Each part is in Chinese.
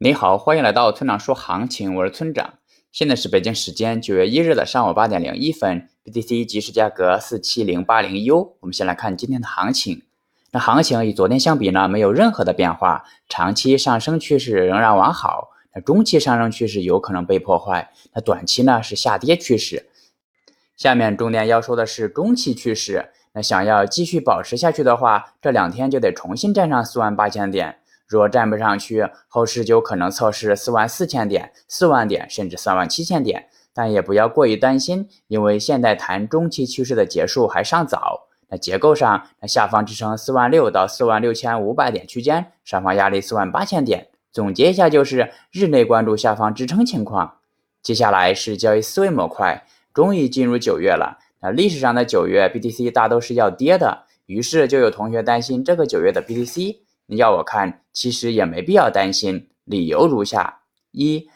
你好，欢迎来到村长说行情，我是村长。现在是北京时间九月一日的上午八点零一分，BTC 即时价格四七零八零 U。我们先来看今天的行情。那行情与昨天相比呢，没有任何的变化，长期上升趋势仍然完好。那中期上升趋势有可能被破坏，那短期呢是下跌趋势。下面重点要说的是中期趋势。那想要继续保持下去的话，这两天就得重新站上四万八千点。若站不上去，后市就可能测试四万四千点、四万点，甚至三万七千点。但也不要过于担心，因为现在谈中期趋势的结束还尚早。那结构上，那下方支撑四万六到四万六千五百点区间，上方压力四万八千点。总结一下，就是日内关注下方支撑情况。接下来是交易思维模块，终于进入九月了。那历史上的九月 BTC 大都是要跌的，于是就有同学担心这个九月的 BTC。你要我看，其实也没必要担心。理由如下：一，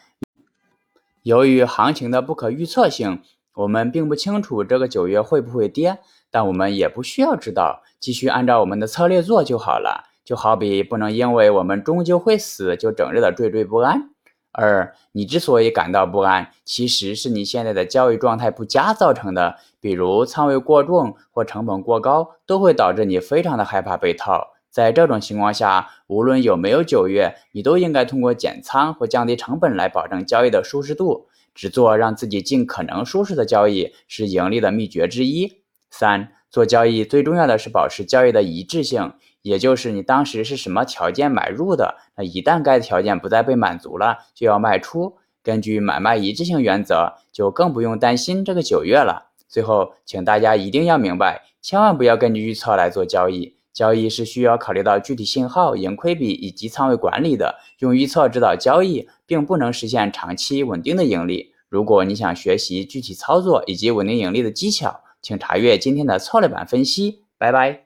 由于行情的不可预测性，我们并不清楚这个九月会不会跌，但我们也不需要知道，继续按照我们的策略做就好了。就好比不能因为我们终究会死，就整日的惴惴不安。二，你之所以感到不安，其实是你现在的交易状态不佳造成的，比如仓位过重或成本过高，都会导致你非常的害怕被套。在这种情况下，无论有没有九月，你都应该通过减仓或降低成本来保证交易的舒适度。只做让自己尽可能舒适的交易是盈利的秘诀之一。三，做交易最重要的是保持交易的一致性，也就是你当时是什么条件买入的，那一旦该条件不再被满足了，就要卖出。根据买卖一致性原则，就更不用担心这个九月了。最后，请大家一定要明白，千万不要根据预测来做交易。交易是需要考虑到具体信号、盈亏比以及仓位管理的。用预测指导交易，并不能实现长期稳定的盈利。如果你想学习具体操作以及稳定盈利的技巧，请查阅今天的策略版分析。拜拜。